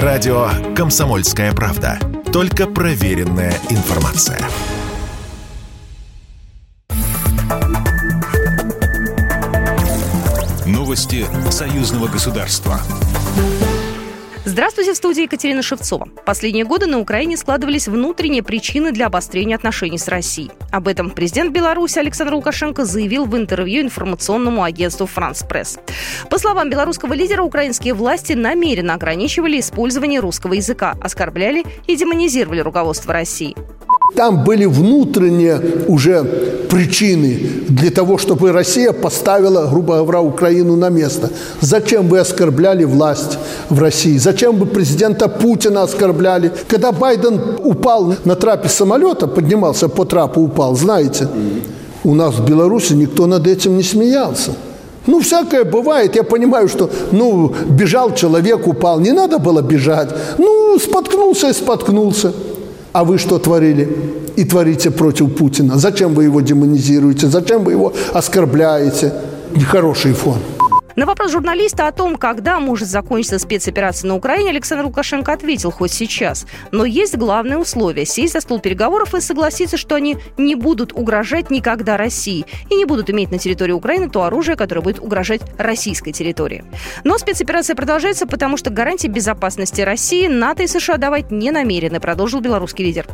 Радио «Комсомольская правда». Только проверенная информация. Новости союзного государства. Здравствуйте, в студии Екатерина Шевцова. Последние годы на Украине складывались внутренние причины для обострения отношений с Россией. Об этом президент Беларуси Александр Лукашенко заявил в интервью информационному агентству «Франс Пресс». По словам белорусского лидера, украинские власти намеренно ограничивали использование русского языка, оскорбляли и демонизировали руководство России. Там были внутренние уже причины для того, чтобы Россия поставила, грубо говоря, Украину на место. Зачем вы оскорбляли власть в России? Зачем вы президента Путина оскорбляли? Когда Байден упал на трапе самолета, поднимался по трапу, упал, знаете, у нас в Беларуси никто над этим не смеялся. Ну, всякое бывает. Я понимаю, что, ну, бежал человек, упал. Не надо было бежать. Ну, споткнулся и споткнулся. А вы что творили? И творите против Путина. Зачем вы его демонизируете? Зачем вы его оскорбляете? Нехороший фон. На вопрос журналиста о том, когда может закончиться спецоперация на Украине, Александр Лукашенко ответил хоть сейчас. Но есть главное условие – сесть за стол переговоров и согласиться, что они не будут угрожать никогда России и не будут иметь на территории Украины то оружие, которое будет угрожать российской территории. Но спецоперация продолжается, потому что гарантии безопасности России НАТО и США давать не намерены, продолжил белорусский лидер.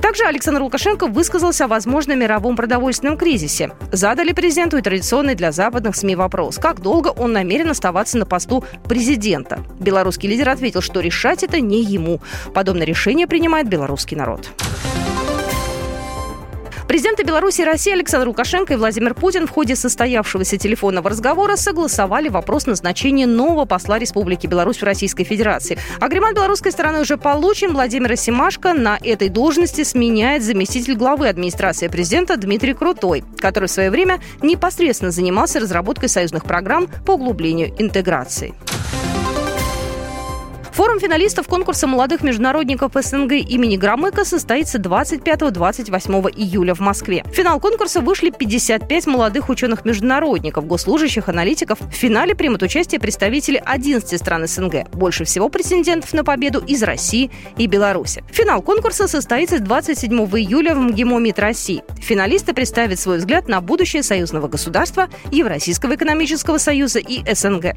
Также Александр Лукашенко высказался о возможном мировом продовольственном кризисе. Задали президенту и традиционный для западных СМИ вопрос – как долго он намерен оставаться на посту президента. Белорусский лидер ответил, что решать это не ему. Подобное решение принимает белорусский народ. Президенты Беларуси и России Александр Лукашенко и Владимир Путин в ходе состоявшегося телефонного разговора согласовали вопрос назначения нового посла Республики Беларусь в Российской Федерации. Агремент белорусской стороны уже получен. Владимир Симашко на этой должности сменяет заместитель главы администрации президента Дмитрий Крутой, который в свое время непосредственно занимался разработкой союзных программ по углублению интеграции. Форум финалистов конкурса молодых международников СНГ имени Громыка состоится 25-28 июля в Москве. В финал конкурса вышли 55 молодых ученых-международников, госслужащих, аналитиков. В финале примут участие представители 11 стран СНГ. Больше всего претендентов на победу из России и Беларуси. Финал конкурса состоится 27 июля в МГИМО России. Финалисты представят свой взгляд на будущее союзного государства, Евразийского экономического союза и СНГ.